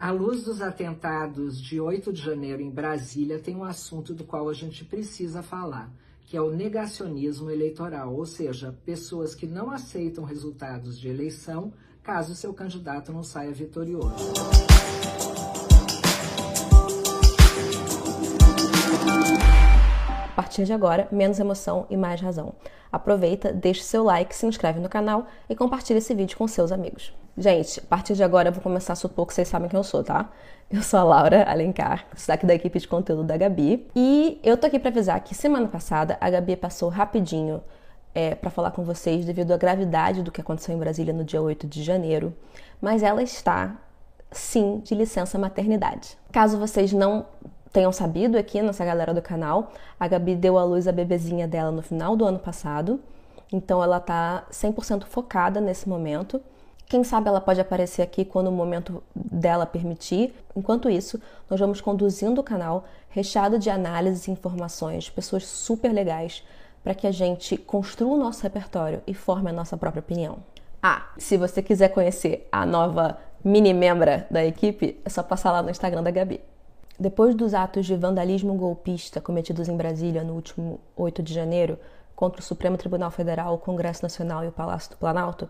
À luz dos atentados de 8 de janeiro em Brasília, tem um assunto do qual a gente precisa falar, que é o negacionismo eleitoral, ou seja, pessoas que não aceitam resultados de eleição caso seu candidato não saia vitorioso. Partir de agora, menos emoção e mais razão. Aproveita, deixe seu like, se inscreve no canal e compartilhe esse vídeo com seus amigos. Gente, a partir de agora eu vou começar a supor que vocês sabem quem eu sou, tá? Eu sou a Laura Alencar, daqui da equipe de conteúdo da Gabi. E eu tô aqui para avisar que semana passada a Gabi passou rapidinho é, para falar com vocês devido à gravidade do que aconteceu em Brasília no dia 8 de janeiro, mas ela está, sim, de licença maternidade. Caso vocês não tenham sabido aqui, nessa galera do canal, a Gabi deu à luz a bebezinha dela no final do ano passado, então ela tá 100% focada nesse momento. Quem sabe ela pode aparecer aqui quando o momento dela permitir. Enquanto isso, nós vamos conduzindo o canal recheado de análises e informações, pessoas super legais, para que a gente construa o nosso repertório e forme a nossa própria opinião. Ah, se você quiser conhecer a nova mini membra da equipe, é só passar lá no Instagram da Gabi. Depois dos atos de vandalismo golpista cometidos em Brasília no último 8 de janeiro contra o Supremo Tribunal Federal, o Congresso Nacional e o Palácio do Planalto,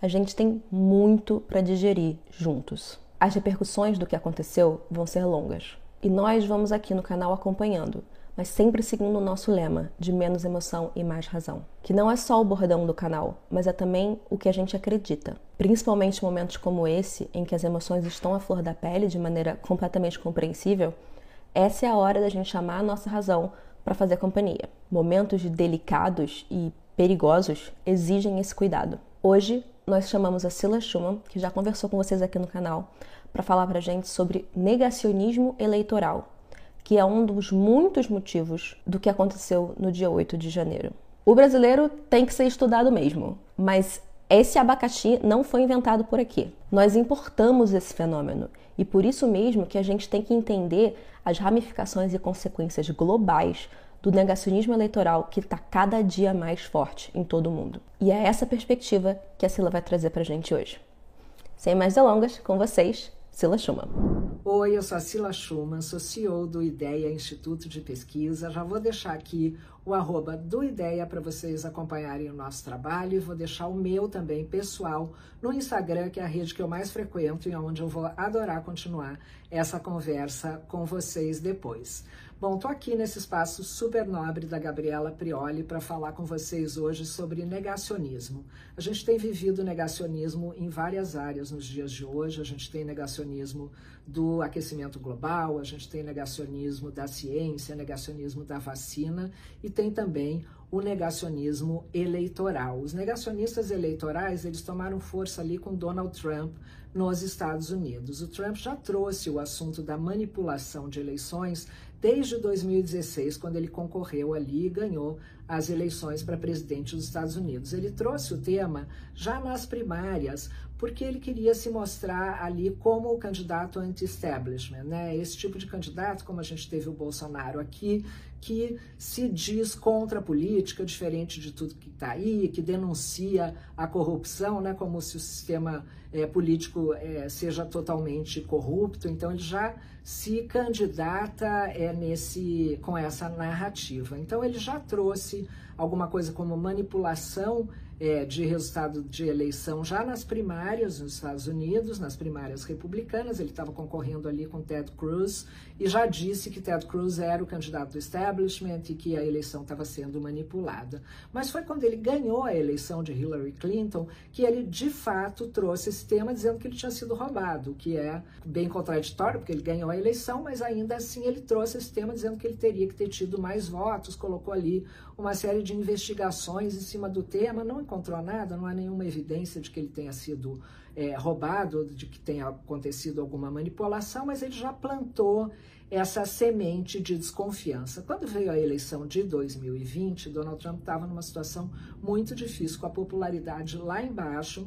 a gente tem muito para digerir juntos. As repercussões do que aconteceu vão ser longas e nós vamos aqui no canal acompanhando, mas sempre seguindo o nosso lema de menos emoção e mais razão, que não é só o bordão do canal, mas é também o que a gente acredita. Principalmente em momentos como esse, em que as emoções estão à flor da pele de maneira completamente compreensível, essa é a hora da gente chamar a nossa razão para fazer companhia. Momentos delicados e perigosos exigem esse cuidado. Hoje nós chamamos a Sila Schumann, que já conversou com vocês aqui no canal, para falar para gente sobre negacionismo eleitoral, que é um dos muitos motivos do que aconteceu no dia 8 de janeiro. O brasileiro tem que ser estudado mesmo, mas esse abacaxi não foi inventado por aqui. Nós importamos esse fenômeno e por isso mesmo que a gente tem que entender as ramificações e consequências globais do negacionismo eleitoral que está cada dia mais forte em todo o mundo. E é essa perspectiva que a Sila vai trazer para a gente hoje. Sem mais delongas, com vocês, Sila Schumann. Oi, eu sou a Sila Schumann, sou CEO do IDEA Instituto de Pesquisa. Já vou deixar aqui o arroba do IDEA para vocês acompanharem o nosso trabalho e vou deixar o meu também pessoal no Instagram, que é a rede que eu mais frequento e onde eu vou adorar continuar essa conversa com vocês depois. Bom, estou aqui nesse espaço super nobre da Gabriela Prioli para falar com vocês hoje sobre negacionismo. A gente tem vivido negacionismo em várias áreas nos dias de hoje. A gente tem negacionismo do aquecimento global, a gente tem negacionismo da ciência, negacionismo da vacina e tem também o negacionismo eleitoral. Os negacionistas eleitorais, eles tomaram força ali com Donald Trump nos Estados Unidos. O Trump já trouxe o assunto da manipulação de eleições desde 2016, quando ele concorreu ali e ganhou as eleições para presidente dos Estados Unidos. Ele trouxe o tema já nas primárias, porque ele queria se mostrar ali como o candidato anti-establishment, né? Esse tipo de candidato, como a gente teve o Bolsonaro aqui, que se diz contra a política, diferente de tudo que está aí, que denuncia a corrupção, né? Como se o sistema é, político é, seja totalmente corrupto. Então ele já se candidata é, nesse com essa narrativa. Então ele já trouxe alguma coisa como manipulação é, de resultado de eleição já nas primárias nos Estados Unidos, nas primárias republicanas. Ele estava concorrendo ali com Ted Cruz e já disse que Ted Cruz era o candidato do establishment e que a eleição estava sendo manipulada. Mas foi quando ele ganhou a eleição de Hillary Clinton que ele de fato trouxe esse tema dizendo que ele tinha sido roubado, o que é bem contraditório, porque ele ganhou a eleição, mas ainda assim ele trouxe esse tema dizendo que ele teria que ter tido mais votos, colocou ali uma série de investigações em cima do tema, não encontrou nada, não há nenhuma evidência de que ele tenha sido é, roubado, de que tenha acontecido alguma manipulação, mas ele já plantou essa semente de desconfiança. Quando veio a eleição de 2020, Donald Trump estava numa situação muito difícil, com a popularidade lá embaixo,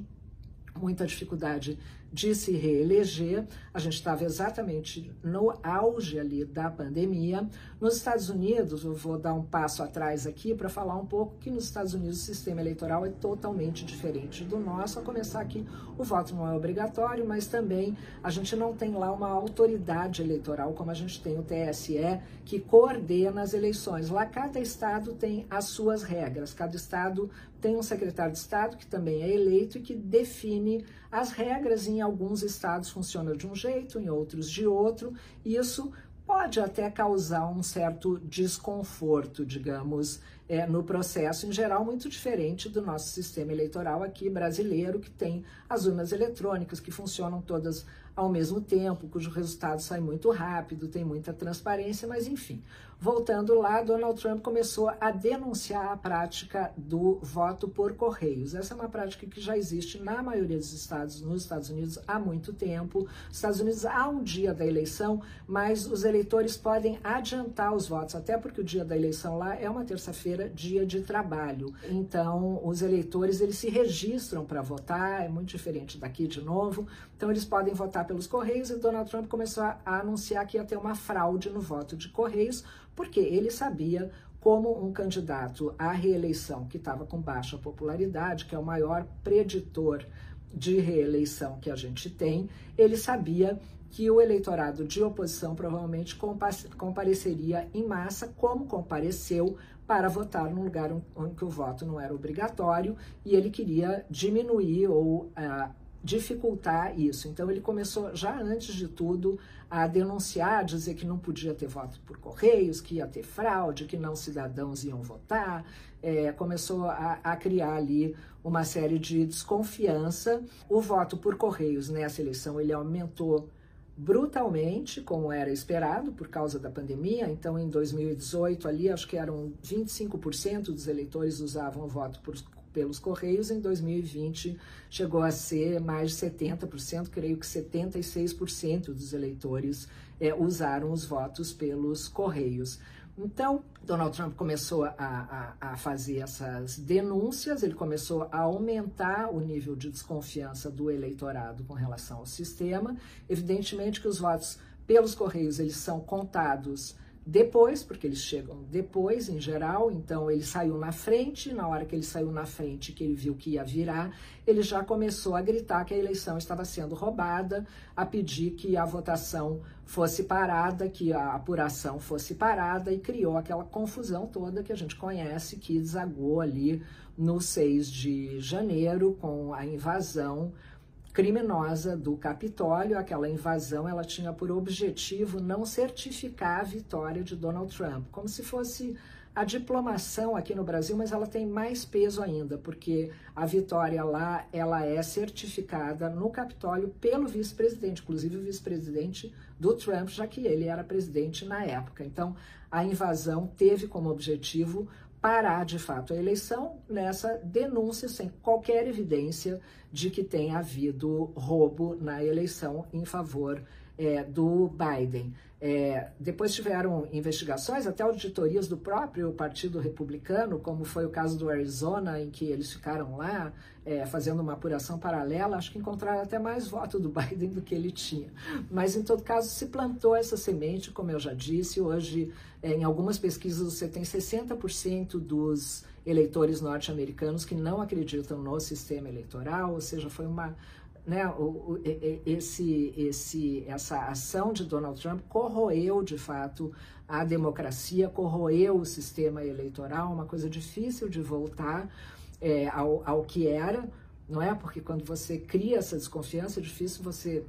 muita dificuldade de se reeleger. A gente estava exatamente no auge ali da pandemia. Nos Estados Unidos, eu vou dar um passo atrás aqui para falar um pouco que nos Estados Unidos o sistema eleitoral é totalmente diferente do nosso. A começar aqui, o voto não é obrigatório, mas também a gente não tem lá uma autoridade eleitoral como a gente tem o TSE, que coordena as eleições. Lá cada estado tem as suas regras, cada estado tem um secretário de Estado que também é eleito e que define as regras. Em alguns estados funciona de um jeito, em outros de outro. E isso pode até causar um certo desconforto, digamos, é, no processo, em geral, muito diferente do nosso sistema eleitoral aqui brasileiro, que tem as urnas eletrônicas que funcionam todas ao mesmo tempo, cujo resultado sai muito rápido, tem muita transparência, mas enfim. Voltando lá, Donald Trump começou a denunciar a prática do voto por correios. Essa é uma prática que já existe na maioria dos estados, nos Estados Unidos, há muito tempo. Nos Estados Unidos há um dia da eleição, mas os eleitores podem adiantar os votos, até porque o dia da eleição lá é uma terça-feira, dia de trabalho. Então, os eleitores eles se registram para votar, é muito diferente daqui de novo. Então, eles podem votar pelos correios e Donald Trump começou a anunciar que ia ter uma fraude no voto de correios porque ele sabia como um candidato à reeleição que estava com baixa popularidade, que é o maior preditor de reeleição que a gente tem, ele sabia que o eleitorado de oposição provavelmente compareceria em massa, como compareceu para votar num lugar que o voto não era obrigatório, e ele queria diminuir ou uh, dificultar isso. Então ele começou já antes de tudo a denunciar, dizer que não podia ter voto por correios, que ia ter fraude, que não cidadãos iam votar. É, começou a, a, criar ali uma série de desconfiança. O voto por correios nessa eleição ele aumentou brutalmente, como era esperado por causa da pandemia. Então, em 2018 ali, acho que eram 25% dos eleitores usavam o voto por pelos Correios, em 2020 chegou a ser mais de 70%, creio que 76% dos eleitores é, usaram os votos pelos Correios. Então, Donald Trump começou a, a, a, fazer essas denúncias, ele começou a aumentar o nível de desconfiança do eleitorado com relação ao sistema. Evidentemente que os votos pelos Correios eles são contados depois, porque eles chegam depois em geral, então ele saiu na frente, na hora que ele saiu na frente, que ele viu que ia virar, ele já começou a gritar que a eleição estava sendo roubada, a pedir que a votação fosse parada, que a apuração fosse parada e criou aquela confusão toda que a gente conhece, que desagou ali no 6 de janeiro com a invasão criminosa do Capitólio. Aquela invasão ela tinha por objetivo não certificar a vitória de Donald Trump, como se fosse a diplomação aqui no Brasil, mas ela tem mais peso ainda, porque a vitória lá ela é certificada no Capitólio pelo vice-presidente, inclusive o vice-presidente do Trump, já que ele era presidente na época. Então, a invasão teve como objetivo parar de fato a eleição nessa denúncia sem qualquer evidência de que tenha havido roubo na eleição em favor é, do Biden. É, depois tiveram investigações, até auditorias do próprio Partido Republicano, como foi o caso do Arizona, em que eles ficaram lá é, fazendo uma apuração paralela. Acho que encontraram até mais voto do Biden do que ele tinha. Mas, em todo caso, se plantou essa semente, como eu já disse. Hoje, é, em algumas pesquisas, você tem 60% dos eleitores norte-americanos que não acreditam no sistema eleitoral, ou seja, foi uma né, o, o, esse, esse, essa ação de Donald Trump corroeu de fato a democracia, corroeu o sistema eleitoral, uma coisa difícil de voltar é, ao, ao que era, não é? Porque quando você cria essa desconfiança, é difícil você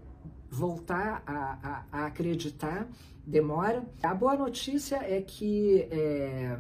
voltar a, a, a acreditar, demora. A boa notícia é que é,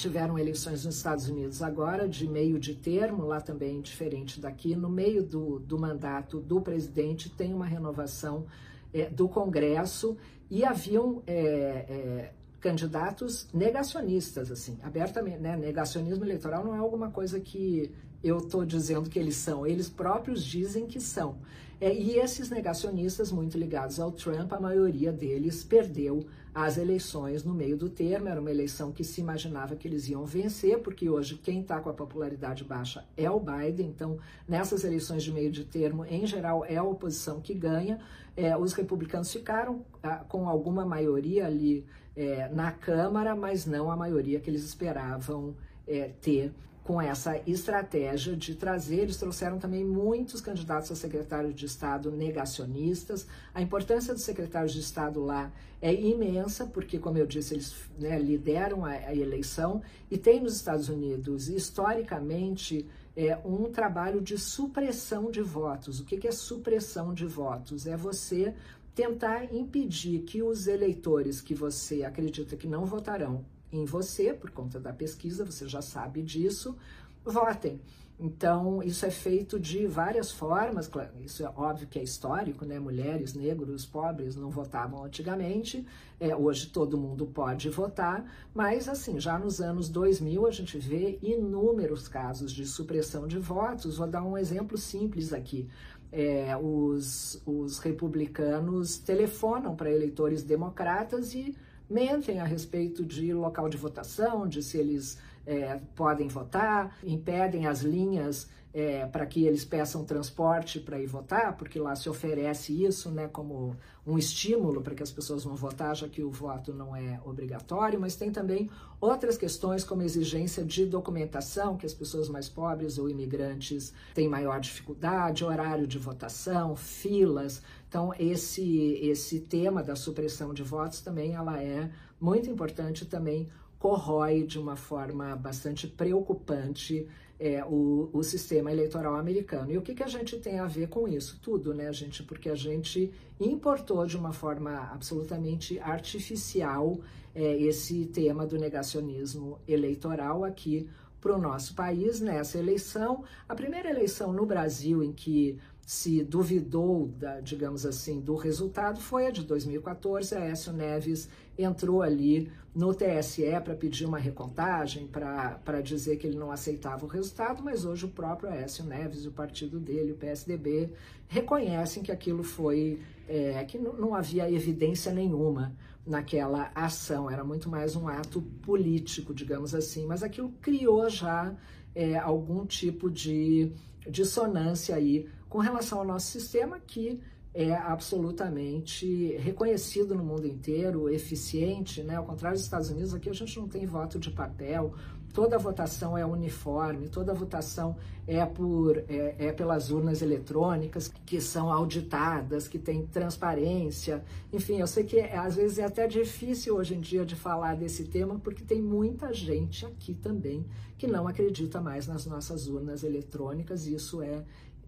tiveram eleições nos Estados Unidos agora, de meio de termo, lá também diferente daqui. No meio do, do mandato do presidente, tem uma renovação é, do Congresso e haviam é, é, candidatos negacionistas, assim, abertamente. Né? Negacionismo eleitoral não é alguma coisa que eu estou dizendo que eles são, eles próprios dizem que são. É, e esses negacionistas, muito ligados ao Trump, a maioria deles perdeu as eleições no meio do termo. Era uma eleição que se imaginava que eles iam vencer, porque hoje quem está com a popularidade baixa é o Biden. Então, nessas eleições de meio de termo, em geral, é a oposição que ganha. É, os republicanos ficaram ah, com alguma maioria ali é, na Câmara, mas não a maioria que eles esperavam é, ter com essa estratégia de trazer, eles trouxeram também muitos candidatos a secretário de Estado negacionistas. A importância dos secretários de Estado lá é imensa, porque, como eu disse, eles né, lideram a, a, eleição e tem nos Estados Unidos, historicamente, é, um trabalho de supressão de votos. O que, que é supressão de votos? É você tentar impedir que os eleitores que você acredita que não votarão em você, por conta da pesquisa, você já sabe disso, votem. Então, isso é feito de várias formas, isso é óbvio que é histórico, né? Mulheres, negros, pobres não votavam antigamente, é, hoje todo mundo pode votar, mas assim, já nos anos 2000 a gente vê inúmeros casos de supressão de votos. Vou dar um exemplo simples aqui. É, os, os republicanos telefonam para eleitores democratas e mentem a respeito de local de votação, de se eles é, podem votar, impedem as linhas é, para que eles peçam transporte para ir votar, porque lá se oferece isso né, como um estímulo para que as pessoas vão votar, já que o voto não é obrigatório, mas tem também outras questões, como exigência de documentação, que as pessoas mais pobres ou imigrantes têm maior dificuldade, horário de votação, filas. Então, esse, esse tema da supressão de votos também ela é muito importante também corrói de uma forma bastante preocupante é, o, o, sistema eleitoral americano. E o que, que a gente tem a ver com isso? Tudo, né, gente? Porque a gente importou de uma forma absolutamente artificial é, esse tema do negacionismo eleitoral aqui para o nosso país nessa eleição. A primeira eleição no Brasil em que se duvidou, da, digamos assim, do resultado foi a de 2014. A Écio Neves entrou ali no TSE para pedir uma recontagem, para dizer que ele não aceitava o resultado, mas hoje o próprio Aécio Neves, o partido dele, o PSDB, reconhecem que aquilo foi, é, que não, havia evidência nenhuma naquela ação, era muito mais um ato político, digamos assim, mas aquilo criou já é, algum tipo de dissonância aí com relação ao nosso sistema que é absolutamente reconhecido no mundo inteiro, eficiente, né? Ao contrário dos Estados Unidos, aqui a gente não tem voto de papel, toda votação é uniforme, toda votação é por é, é, pelas urnas eletrônicas que são auditadas, que tem transparência. Enfim, eu sei que é, às vezes é até difícil hoje em dia de falar desse tema, porque tem muita gente aqui também que não acredita mais nas nossas urnas eletrônicas, e isso é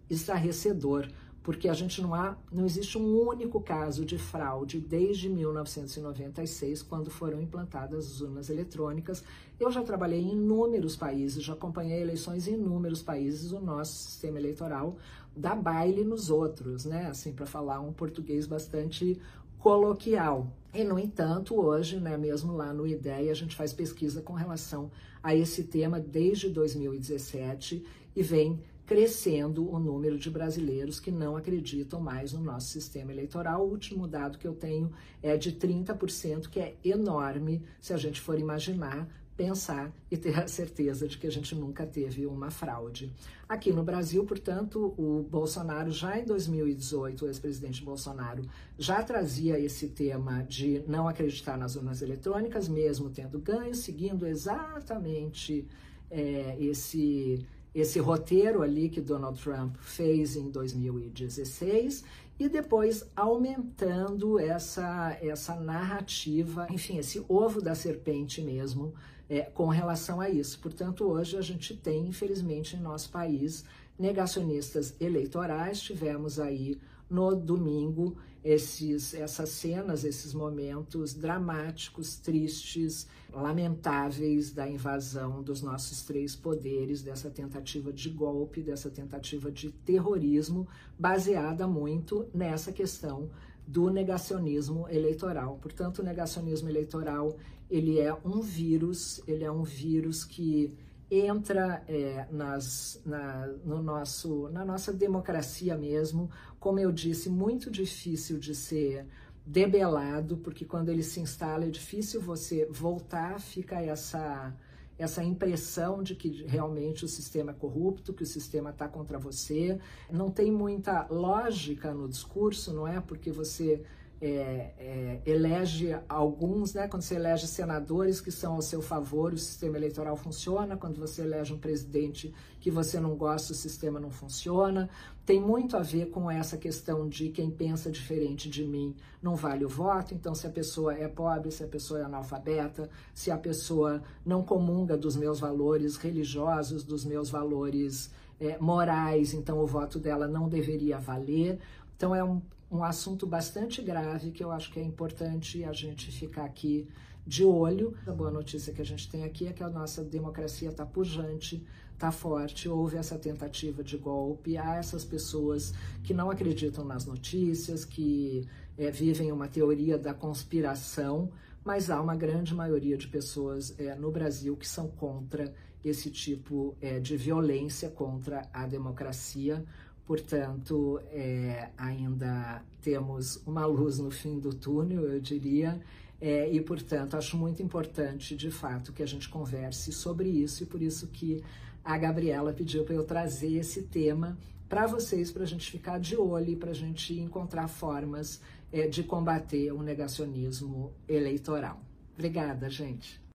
estarrecedor, porque a gente não há, não existe um único caso de fraude desde 1996, quando foram implantadas as urnas eletrônicas. Eu já trabalhei em inúmeros países, já acompanhei eleições em inúmeros países, o nosso sistema eleitoral dá baile nos outros, né? Assim, para falar um português bastante coloquial. E, no entanto, hoje, né, mesmo lá no IDEA, a gente faz pesquisa com relação a esse tema desde 2017 e vem crescendo o número de brasileiros que não acreditam mais no nosso sistema eleitoral. O último dado que eu tenho é de 30%, que é enorme se a gente for imaginar, pensar e ter a certeza de que a gente nunca teve uma fraude. Aqui no Brasil, portanto, o Bolsonaro já em 2018, o ex-presidente Bolsonaro já trazia esse tema de não acreditar nas urnas eletrônicas, mesmo tendo ganho, seguindo exatamente é, esse esse roteiro ali que Donald Trump fez em 2016 e depois aumentando essa, essa narrativa, enfim, esse ovo da serpente mesmo, é, com relação a isso. Portanto, hoje a gente tem, infelizmente, em nosso país, negacionistas eleitorais. Tivemos aí no domingo esses, essas cenas, esses momentos dramáticos, tristes, lamentáveis da invasão dos nossos três poderes, dessa tentativa de golpe, dessa tentativa de terrorismo, baseada muito nessa questão do negacionismo eleitoral. Portanto, o negacionismo eleitoral ele é um vírus, ele é um vírus que entra é, nas, na, no nosso, na nossa democracia mesmo, como eu disse, muito difícil de ser debelado, porque quando ele se instala é difícil você voltar, fica essa essa impressão de que realmente o sistema é corrupto, que o sistema está contra você. Não tem muita lógica no discurso, não é? Porque você é, é, elege alguns, né? Quando você elege senadores que são ao seu favor, o sistema eleitoral funciona. Quando você elege um presidente que você não gosta, o sistema não funciona. Tem muito a ver com essa questão de quem pensa diferente de mim não vale o voto. Então, se a pessoa é pobre, se a pessoa é analfabeta, se a pessoa não comunga dos meus valores religiosos, dos meus valores é, morais, então o voto dela não deveria valer. Então, é um um assunto bastante grave que eu acho que é importante a gente ficar aqui de olho. A boa notícia que a gente tem aqui é que a nossa democracia está pujante, está forte. Houve essa tentativa de golpe. Há essas pessoas que não acreditam nas notícias, que é, vivem uma teoria da conspiração, mas há uma grande maioria de pessoas é, no Brasil que são contra esse tipo é, de violência contra a democracia Portanto, é, ainda temos uma luz no fim do túnel, eu diria, é, e, portanto, acho muito importante, de fato, que a gente converse sobre isso, e por isso que a Gabriela pediu para eu trazer esse tema para vocês, para a gente ficar de olho e para a gente encontrar formas é, de combater o negacionismo eleitoral. Obrigada, gente.